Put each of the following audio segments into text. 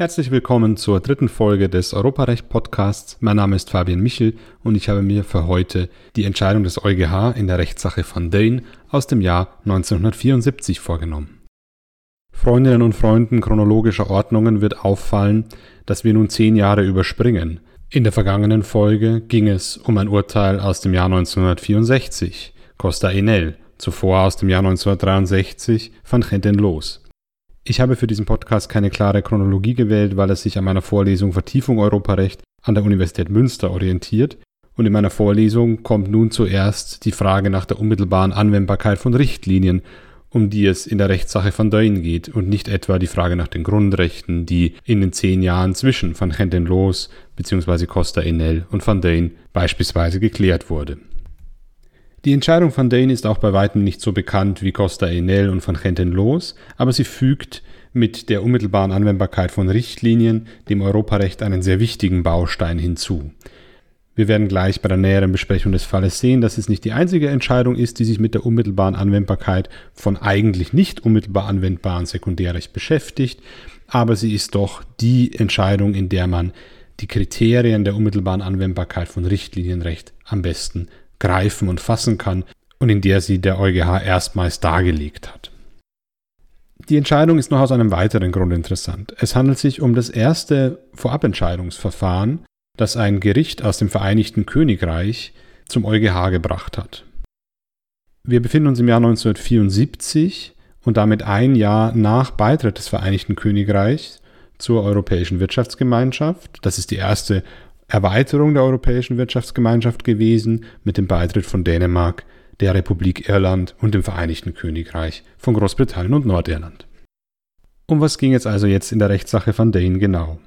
Herzlich willkommen zur dritten Folge des Europarecht Podcasts. Mein Name ist Fabian Michel und ich habe mir für heute die Entscheidung des EuGH in der Rechtssache von Dane aus dem Jahr 1974 vorgenommen. Freundinnen und Freunden chronologischer Ordnungen wird auffallen, dass wir nun zehn Jahre überspringen. In der vergangenen Folge ging es um ein Urteil aus dem Jahr 1964, Costa Enel, zuvor aus dem Jahr 1963 van Genten Los. Ich habe für diesen Podcast keine klare Chronologie gewählt, weil es sich an meiner Vorlesung Vertiefung Europarecht an der Universität Münster orientiert. Und in meiner Vorlesung kommt nun zuerst die Frage nach der unmittelbaren Anwendbarkeit von Richtlinien, um die es in der Rechtssache von Dane geht und nicht etwa die Frage nach den Grundrechten, die in den zehn Jahren zwischen Van Genten Los bzw. Costa Enel und Van Dane beispielsweise geklärt wurde. Die Entscheidung von Dane ist auch bei weitem nicht so bekannt wie Costa Enel und von Genten los, aber sie fügt mit der unmittelbaren Anwendbarkeit von Richtlinien dem Europarecht einen sehr wichtigen Baustein hinzu. Wir werden gleich bei der näheren Besprechung des Falles sehen, dass es nicht die einzige Entscheidung ist, die sich mit der unmittelbaren Anwendbarkeit von eigentlich nicht unmittelbar anwendbaren Sekundärrecht beschäftigt, aber sie ist doch die Entscheidung, in der man die Kriterien der unmittelbaren Anwendbarkeit von Richtlinienrecht am besten greifen und fassen kann und in der sie der EuGH erstmals dargelegt hat. Die Entscheidung ist noch aus einem weiteren Grund interessant. Es handelt sich um das erste Vorabentscheidungsverfahren, das ein Gericht aus dem Vereinigten Königreich zum EuGH gebracht hat. Wir befinden uns im Jahr 1974 und damit ein Jahr nach Beitritt des Vereinigten Königreichs zur Europäischen Wirtschaftsgemeinschaft. Das ist die erste Erweiterung der Europäischen Wirtschaftsgemeinschaft gewesen mit dem Beitritt von Dänemark, der Republik Irland und dem Vereinigten Königreich von Großbritannien und Nordirland. Um was ging es also jetzt in der Rechtssache van Dane genau?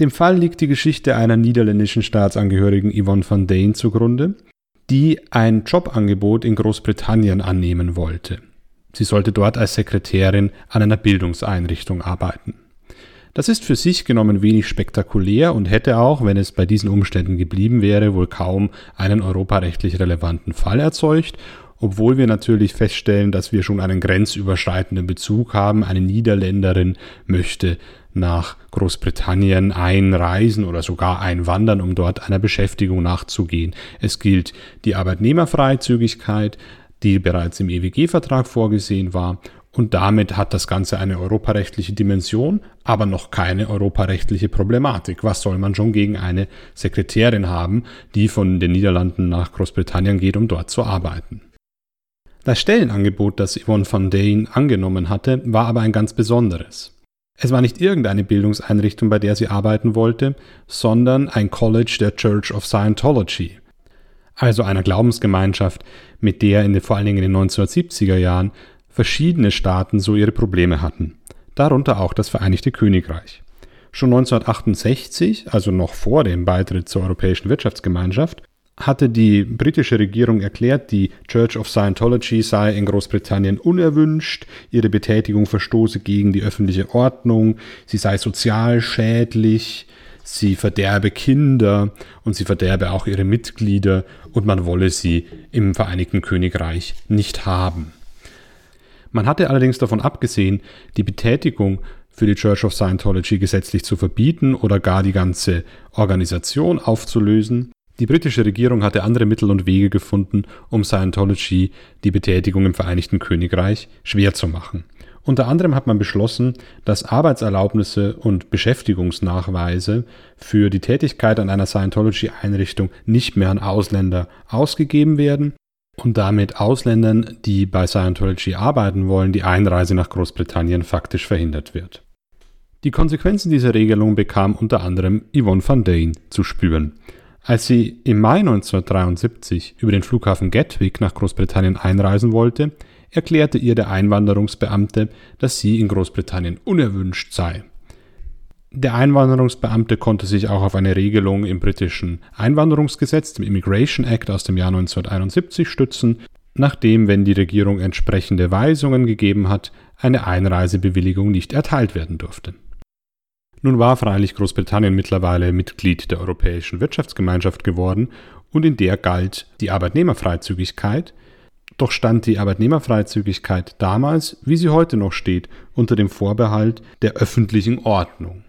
Dem Fall liegt die Geschichte einer niederländischen Staatsangehörigen Yvonne van Dane zugrunde, die ein Jobangebot in Großbritannien annehmen wollte. Sie sollte dort als Sekretärin an einer Bildungseinrichtung arbeiten. Das ist für sich genommen wenig spektakulär und hätte auch, wenn es bei diesen Umständen geblieben wäre, wohl kaum einen europarechtlich relevanten Fall erzeugt, obwohl wir natürlich feststellen, dass wir schon einen grenzüberschreitenden Bezug haben. Eine Niederländerin möchte nach Großbritannien einreisen oder sogar einwandern, um dort einer Beschäftigung nachzugehen. Es gilt die Arbeitnehmerfreizügigkeit, die bereits im EWG-Vertrag vorgesehen war und damit hat das Ganze eine europarechtliche Dimension, aber noch keine europarechtliche Problematik. Was soll man schon gegen eine Sekretärin haben, die von den Niederlanden nach Großbritannien geht, um dort zu arbeiten? Das Stellenangebot, das Yvonne van Dane angenommen hatte, war aber ein ganz besonderes. Es war nicht irgendeine Bildungseinrichtung, bei der sie arbeiten wollte, sondern ein College der Church of Scientology, also einer Glaubensgemeinschaft, mit der in den, vor allen Dingen in den 1970er Jahren verschiedene Staaten so ihre Probleme hatten, darunter auch das Vereinigte Königreich. Schon 1968, also noch vor dem Beitritt zur Europäischen Wirtschaftsgemeinschaft, hatte die britische Regierung erklärt, die Church of Scientology sei in Großbritannien unerwünscht, ihre Betätigung verstoße gegen die öffentliche Ordnung, sie sei sozial schädlich, sie verderbe Kinder und sie verderbe auch ihre Mitglieder und man wolle sie im Vereinigten Königreich nicht haben. Man hatte allerdings davon abgesehen, die Betätigung für die Church of Scientology gesetzlich zu verbieten oder gar die ganze Organisation aufzulösen. Die britische Regierung hatte andere Mittel und Wege gefunden, um Scientology die Betätigung im Vereinigten Königreich schwer zu machen. Unter anderem hat man beschlossen, dass Arbeitserlaubnisse und Beschäftigungsnachweise für die Tätigkeit an einer Scientology-Einrichtung nicht mehr an Ausländer ausgegeben werden und damit Ausländern, die bei Scientology arbeiten wollen, die Einreise nach Großbritannien faktisch verhindert wird. Die Konsequenzen dieser Regelung bekam unter anderem Yvonne van Dane zu spüren. Als sie im Mai 1973 über den Flughafen Gatwick nach Großbritannien einreisen wollte, erklärte ihr der Einwanderungsbeamte, dass sie in Großbritannien unerwünscht sei. Der Einwanderungsbeamte konnte sich auch auf eine Regelung im britischen Einwanderungsgesetz, dem Immigration Act aus dem Jahr 1971, stützen, nachdem, wenn die Regierung entsprechende Weisungen gegeben hat, eine Einreisebewilligung nicht erteilt werden durfte. Nun war freilich Großbritannien mittlerweile Mitglied der Europäischen Wirtschaftsgemeinschaft geworden und in der galt die Arbeitnehmerfreizügigkeit, doch stand die Arbeitnehmerfreizügigkeit damals, wie sie heute noch steht, unter dem Vorbehalt der öffentlichen Ordnung.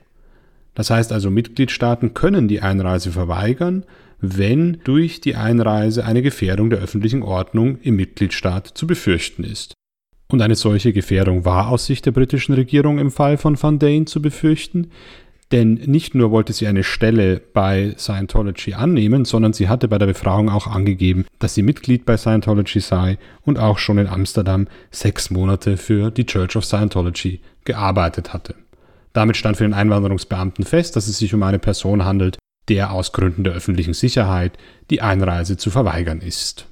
Das heißt also, Mitgliedstaaten können die Einreise verweigern, wenn durch die Einreise eine Gefährdung der öffentlichen Ordnung im Mitgliedstaat zu befürchten ist. Und eine solche Gefährdung war aus Sicht der britischen Regierung im Fall von Van Dane zu befürchten, denn nicht nur wollte sie eine Stelle bei Scientology annehmen, sondern sie hatte bei der Befragung auch angegeben, dass sie Mitglied bei Scientology sei und auch schon in Amsterdam sechs Monate für die Church of Scientology gearbeitet hatte. Damit stand für den Einwanderungsbeamten fest, dass es sich um eine Person handelt, der aus Gründen der öffentlichen Sicherheit die Einreise zu verweigern ist.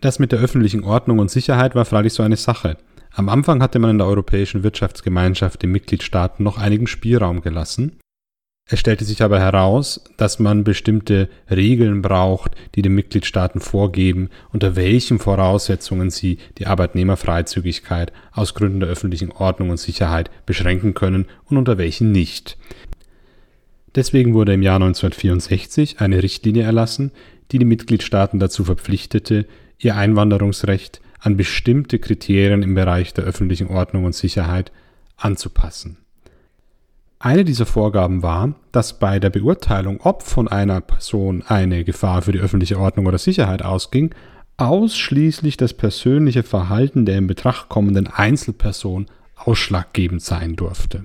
Das mit der öffentlichen Ordnung und Sicherheit war freilich so eine Sache. Am Anfang hatte man in der Europäischen Wirtschaftsgemeinschaft den Mitgliedstaaten noch einigen Spielraum gelassen. Es stellte sich aber heraus, dass man bestimmte Regeln braucht, die den Mitgliedstaaten vorgeben, unter welchen Voraussetzungen sie die Arbeitnehmerfreizügigkeit aus Gründen der öffentlichen Ordnung und Sicherheit beschränken können und unter welchen nicht. Deswegen wurde im Jahr 1964 eine Richtlinie erlassen, die die Mitgliedstaaten dazu verpflichtete, ihr Einwanderungsrecht an bestimmte Kriterien im Bereich der öffentlichen Ordnung und Sicherheit anzupassen. Eine dieser Vorgaben war, dass bei der Beurteilung, ob von einer Person eine Gefahr für die öffentliche Ordnung oder Sicherheit ausging, ausschließlich das persönliche Verhalten der in Betracht kommenden Einzelperson ausschlaggebend sein durfte.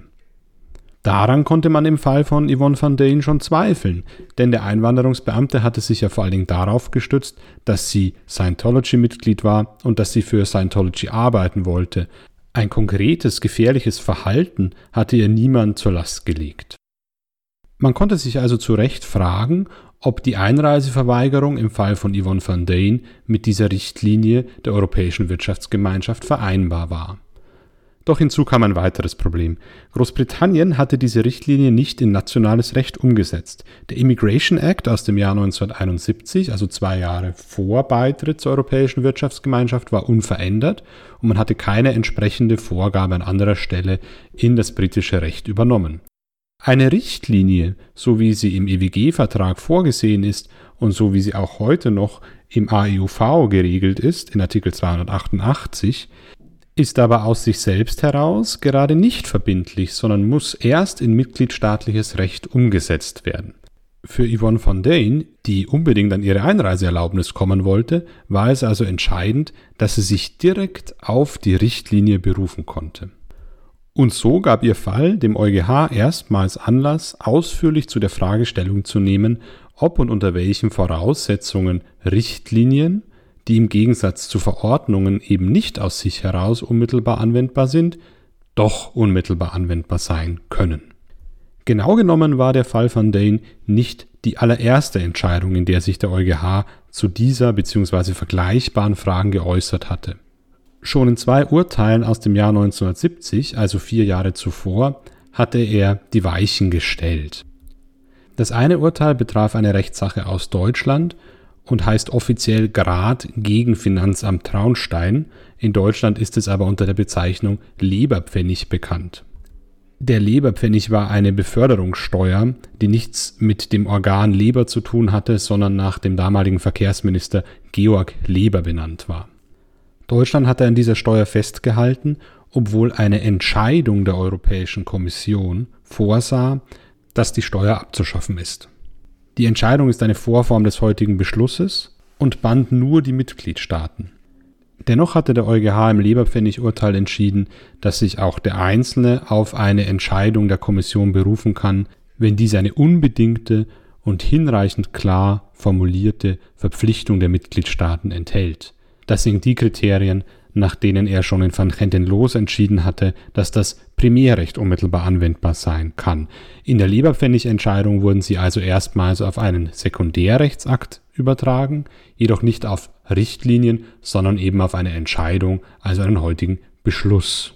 Daran konnte man im Fall von Yvonne van Dane schon zweifeln, denn der Einwanderungsbeamte hatte sich ja vor allen Dingen darauf gestützt, dass sie Scientology-Mitglied war und dass sie für Scientology arbeiten wollte. Ein konkretes, gefährliches Verhalten hatte ihr niemand zur Last gelegt. Man konnte sich also zu Recht fragen, ob die Einreiseverweigerung im Fall von Yvonne van Dane mit dieser Richtlinie der Europäischen Wirtschaftsgemeinschaft vereinbar war. Doch hinzu kam ein weiteres Problem. Großbritannien hatte diese Richtlinie nicht in nationales Recht umgesetzt. Der Immigration Act aus dem Jahr 1971, also zwei Jahre vor Beitritt zur Europäischen Wirtschaftsgemeinschaft, war unverändert und man hatte keine entsprechende Vorgabe an anderer Stelle in das britische Recht übernommen. Eine Richtlinie, so wie sie im EWG-Vertrag vorgesehen ist und so wie sie auch heute noch im AEUV geregelt ist, in Artikel 288, ist aber aus sich selbst heraus gerade nicht verbindlich, sondern muss erst in mitgliedstaatliches Recht umgesetzt werden. Für Yvonne von Dane, die unbedingt an ihre Einreiseerlaubnis kommen wollte, war es also entscheidend, dass sie sich direkt auf die Richtlinie berufen konnte. Und so gab ihr Fall dem EuGH erstmals Anlass, ausführlich zu der Fragestellung zu nehmen, ob und unter welchen Voraussetzungen Richtlinien die im Gegensatz zu Verordnungen eben nicht aus sich heraus unmittelbar anwendbar sind, doch unmittelbar anwendbar sein können. Genau genommen war der Fall van Dane nicht die allererste Entscheidung, in der sich der EuGH zu dieser bzw. vergleichbaren Fragen geäußert hatte. Schon in zwei Urteilen aus dem Jahr 1970, also vier Jahre zuvor, hatte er die Weichen gestellt. Das eine Urteil betraf eine Rechtssache aus Deutschland und heißt offiziell Grad gegen Finanzamt Traunstein. In Deutschland ist es aber unter der Bezeichnung Leberpfennig bekannt. Der Leberpfennig war eine Beförderungssteuer, die nichts mit dem Organ Leber zu tun hatte, sondern nach dem damaligen Verkehrsminister Georg Leber benannt war. Deutschland hatte an dieser Steuer festgehalten, obwohl eine Entscheidung der Europäischen Kommission vorsah, dass die Steuer abzuschaffen ist. Die Entscheidung ist eine Vorform des heutigen Beschlusses und band nur die Mitgliedstaaten. Dennoch hatte der EuGH im Leberpfennig-Urteil entschieden, dass sich auch der Einzelne auf eine Entscheidung der Kommission berufen kann, wenn diese eine unbedingte und hinreichend klar formulierte Verpflichtung der Mitgliedstaaten enthält. Das sind die Kriterien, nach denen er schon in Van Gentenloos entschieden hatte, dass das Primärrecht unmittelbar anwendbar sein kann. In der Leberpfennig-Entscheidung wurden sie also erstmals auf einen Sekundärrechtsakt übertragen, jedoch nicht auf Richtlinien, sondern eben auf eine Entscheidung, also einen heutigen Beschluss.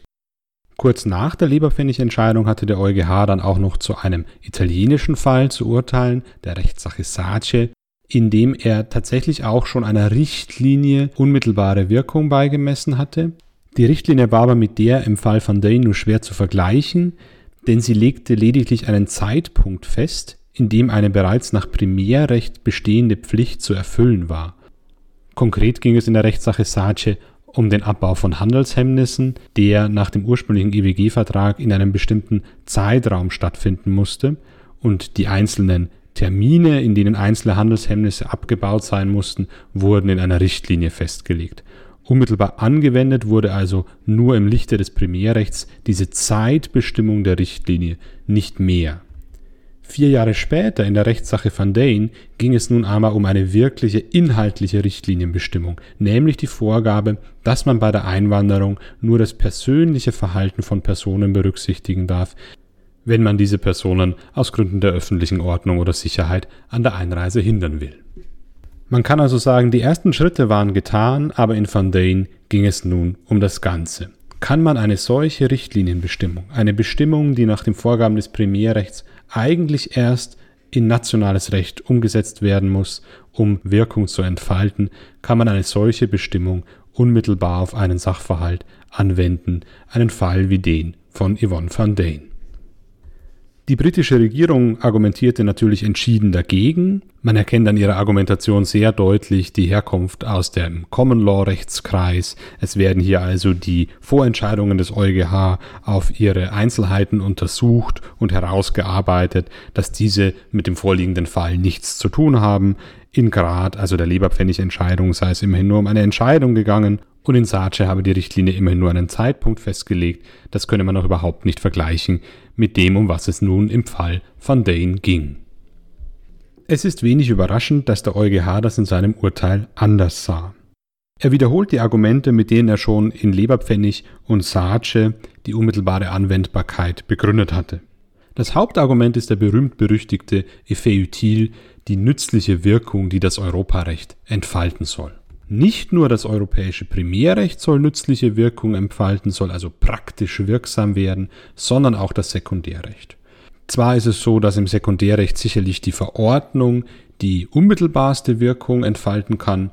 Kurz nach der Leberpfennig-Entscheidung hatte der EuGH dann auch noch zu einem italienischen Fall zu urteilen, der Rechtssache Sace, in dem er tatsächlich auch schon einer Richtlinie unmittelbare Wirkung beigemessen hatte. Die Richtlinie war aber mit der im Fall von Dane nur schwer zu vergleichen, denn sie legte lediglich einen Zeitpunkt fest, in dem eine bereits nach Primärrecht bestehende Pflicht zu erfüllen war. Konkret ging es in der Rechtssache Sace um den Abbau von Handelshemmnissen, der nach dem ursprünglichen EWG-Vertrag in einem bestimmten Zeitraum stattfinden musste und die einzelnen Termine, in denen einzelne Handelshemmnisse abgebaut sein mussten, wurden in einer Richtlinie festgelegt. Unmittelbar angewendet wurde also nur im Lichte des Primärrechts diese Zeitbestimmung der Richtlinie, nicht mehr. Vier Jahre später in der Rechtssache Van Dane ging es nun einmal um eine wirkliche inhaltliche Richtlinienbestimmung, nämlich die Vorgabe, dass man bei der Einwanderung nur das persönliche Verhalten von Personen berücksichtigen darf, wenn man diese Personen aus Gründen der öffentlichen Ordnung oder Sicherheit an der Einreise hindern will. Man kann also sagen, die ersten Schritte waren getan, aber in Van Dane ging es nun um das Ganze. Kann man eine solche Richtlinienbestimmung, eine Bestimmung, die nach den Vorgaben des Primärrechts eigentlich erst in nationales Recht umgesetzt werden muss, um Wirkung zu entfalten, kann man eine solche Bestimmung unmittelbar auf einen Sachverhalt anwenden, einen Fall wie den von Yvonne van Dane. Die britische Regierung argumentierte natürlich entschieden dagegen. Man erkennt an ihrer Argumentation sehr deutlich die Herkunft aus dem Common Law Rechtskreis. Es werden hier also die Vorentscheidungen des EuGH auf ihre Einzelheiten untersucht und herausgearbeitet, dass diese mit dem vorliegenden Fall nichts zu tun haben. In Grad, also der Leberpfennigentscheidung, sei es immerhin nur um eine Entscheidung gegangen und in Sace habe die Richtlinie immerhin nur einen Zeitpunkt festgelegt. Das könne man auch überhaupt nicht vergleichen mit dem, um was es nun im Fall Van Dane ging. Es ist wenig überraschend, dass der EuGH das in seinem Urteil anders sah. Er wiederholt die Argumente, mit denen er schon in Leberpfennig und Sace die unmittelbare Anwendbarkeit begründet hatte. Das Hauptargument ist der berühmt-berüchtigte Effet utile, die nützliche Wirkung, die das Europarecht entfalten soll. Nicht nur das europäische Primärrecht soll nützliche Wirkung entfalten, soll also praktisch wirksam werden, sondern auch das Sekundärrecht. Zwar ist es so, dass im Sekundärrecht sicherlich die Verordnung die unmittelbarste Wirkung entfalten kann,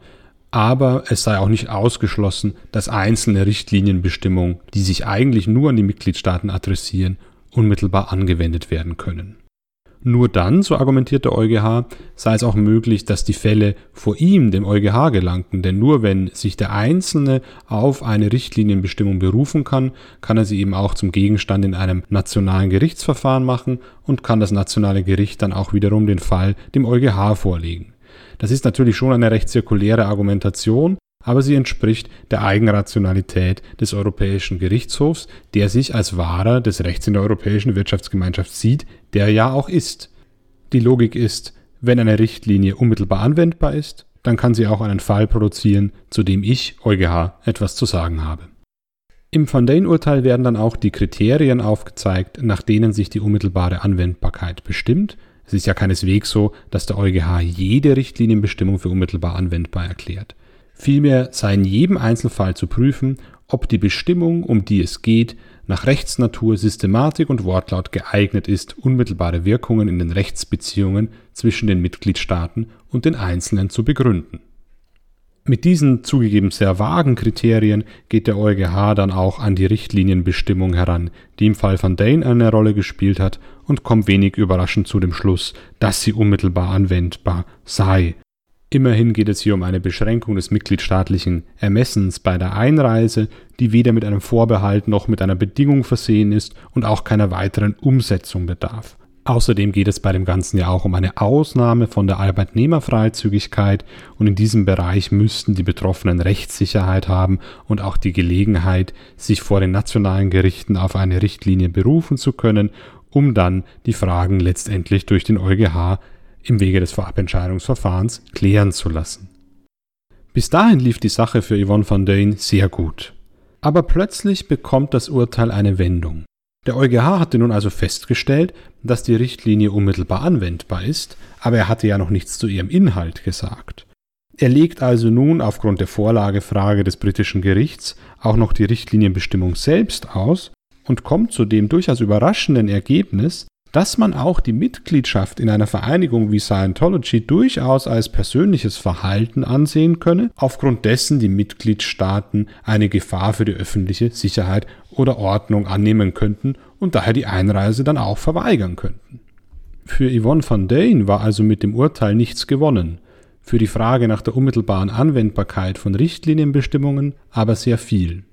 aber es sei auch nicht ausgeschlossen, dass einzelne Richtlinienbestimmungen, die sich eigentlich nur an die Mitgliedstaaten adressieren, unmittelbar angewendet werden können. Nur dann, so argumentiert der EuGH, sei es auch möglich, dass die Fälle vor ihm, dem EuGH, gelangten, denn nur wenn sich der Einzelne auf eine Richtlinienbestimmung berufen kann, kann er sie eben auch zum Gegenstand in einem nationalen Gerichtsverfahren machen und kann das nationale Gericht dann auch wiederum den Fall dem EuGH vorlegen. Das ist natürlich schon eine recht zirkuläre Argumentation, aber sie entspricht der Eigenrationalität des Europäischen Gerichtshofs, der sich als Wahrer des Rechts in der Europäischen Wirtschaftsgemeinschaft sieht, der ja auch ist. Die Logik ist, wenn eine Richtlinie unmittelbar anwendbar ist, dann kann sie auch einen Fall produzieren, zu dem ich, EuGH, etwas zu sagen habe. Im Van Dane-Urteil werden dann auch die Kriterien aufgezeigt, nach denen sich die unmittelbare Anwendbarkeit bestimmt. Es ist ja keineswegs so, dass der EuGH jede Richtlinienbestimmung für unmittelbar anwendbar erklärt. Vielmehr sei in jedem Einzelfall zu prüfen, ob die Bestimmung, um die es geht, nach Rechtsnatur, Systematik und Wortlaut geeignet ist, unmittelbare Wirkungen in den Rechtsbeziehungen zwischen den Mitgliedstaaten und den Einzelnen zu begründen. Mit diesen zugegeben sehr vagen Kriterien geht der EuGH dann auch an die Richtlinienbestimmung heran, die im Fall von Dane eine Rolle gespielt hat und kommt wenig überraschend zu dem Schluss, dass sie unmittelbar anwendbar sei Immerhin geht es hier um eine Beschränkung des mitgliedstaatlichen Ermessens bei der Einreise, die weder mit einem Vorbehalt noch mit einer Bedingung versehen ist und auch keiner weiteren Umsetzung bedarf. Außerdem geht es bei dem Ganzen ja auch um eine Ausnahme von der Arbeitnehmerfreizügigkeit und in diesem Bereich müssten die Betroffenen Rechtssicherheit haben und auch die Gelegenheit, sich vor den nationalen Gerichten auf eine Richtlinie berufen zu können, um dann die Fragen letztendlich durch den EuGH im Wege des Vorabentscheidungsverfahrens klären zu lassen. Bis dahin lief die Sache für Yvonne van Dane sehr gut. Aber plötzlich bekommt das Urteil eine Wendung. Der EuGH hatte nun also festgestellt, dass die Richtlinie unmittelbar anwendbar ist, aber er hatte ja noch nichts zu ihrem Inhalt gesagt. Er legt also nun aufgrund der Vorlagefrage des britischen Gerichts auch noch die Richtlinienbestimmung selbst aus und kommt zu dem durchaus überraschenden Ergebnis, dass man auch die Mitgliedschaft in einer Vereinigung wie Scientology durchaus als persönliches Verhalten ansehen könne, aufgrund dessen die Mitgliedstaaten eine Gefahr für die öffentliche Sicherheit oder Ordnung annehmen könnten und daher die Einreise dann auch verweigern könnten. Für Yvonne van Dane war also mit dem Urteil nichts gewonnen. für die Frage nach der unmittelbaren Anwendbarkeit von Richtlinienbestimmungen aber sehr viel.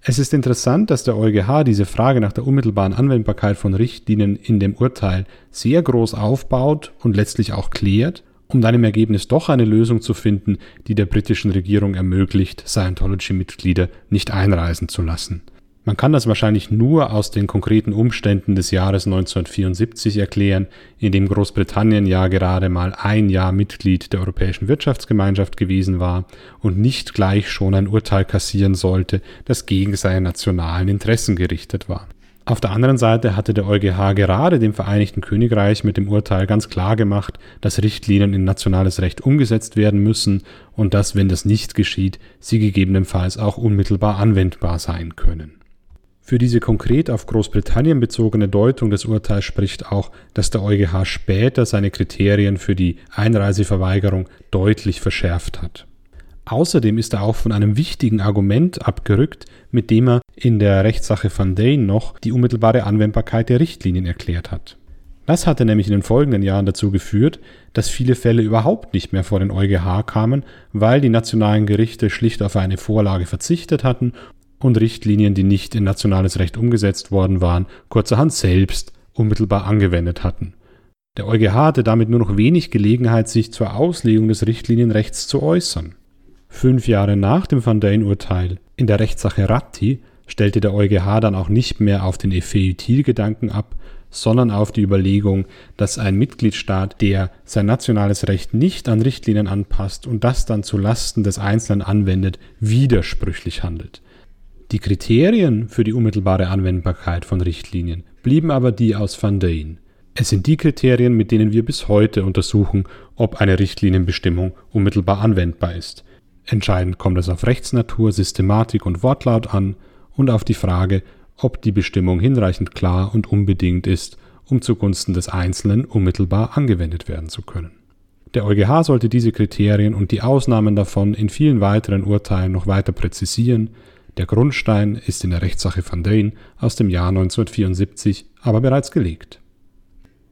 Es ist interessant, dass der EuGH diese Frage nach der unmittelbaren Anwendbarkeit von Richtlinien in dem Urteil sehr groß aufbaut und letztlich auch klärt, um dann im Ergebnis doch eine Lösung zu finden, die der britischen Regierung ermöglicht, Scientology-Mitglieder nicht einreisen zu lassen. Man kann das wahrscheinlich nur aus den konkreten Umständen des Jahres 1974 erklären, in dem Großbritannien ja gerade mal ein Jahr Mitglied der Europäischen Wirtschaftsgemeinschaft gewesen war und nicht gleich schon ein Urteil kassieren sollte, das gegen seine nationalen Interessen gerichtet war. Auf der anderen Seite hatte der EuGH gerade dem Vereinigten Königreich mit dem Urteil ganz klar gemacht, dass Richtlinien in nationales Recht umgesetzt werden müssen und dass, wenn das nicht geschieht, sie gegebenenfalls auch unmittelbar anwendbar sein können. Für diese konkret auf Großbritannien bezogene Deutung des Urteils spricht auch, dass der EuGH später seine Kriterien für die Einreiseverweigerung deutlich verschärft hat. Außerdem ist er auch von einem wichtigen Argument abgerückt, mit dem er in der Rechtssache van Dane noch die unmittelbare Anwendbarkeit der Richtlinien erklärt hat. Das hatte nämlich in den folgenden Jahren dazu geführt, dass viele Fälle überhaupt nicht mehr vor den EuGH kamen, weil die nationalen Gerichte schlicht auf eine Vorlage verzichtet hatten und Richtlinien, die nicht in nationales Recht umgesetzt worden waren, kurzerhand selbst unmittelbar angewendet hatten. Der EuGH hatte damit nur noch wenig Gelegenheit, sich zur Auslegung des Richtlinienrechts zu äußern. Fünf Jahre nach dem Van Dijn-Urteil in der Rechtssache Ratti stellte der EuGH dann auch nicht mehr auf den Effeutil-Gedanken ab, sondern auf die Überlegung, dass ein Mitgliedstaat, der sein nationales Recht nicht an Richtlinien anpasst und das dann zu Lasten des Einzelnen anwendet, widersprüchlich handelt. Die Kriterien für die unmittelbare Anwendbarkeit von Richtlinien blieben aber die aus Van Dijn. Es sind die Kriterien, mit denen wir bis heute untersuchen, ob eine Richtlinienbestimmung unmittelbar anwendbar ist. Entscheidend kommt es auf Rechtsnatur, Systematik und Wortlaut an und auf die Frage, ob die Bestimmung hinreichend klar und unbedingt ist, um zugunsten des Einzelnen unmittelbar angewendet werden zu können. Der EuGH sollte diese Kriterien und die Ausnahmen davon in vielen weiteren Urteilen noch weiter präzisieren, der Grundstein ist in der Rechtssache van Dijn aus dem Jahr 1974 aber bereits gelegt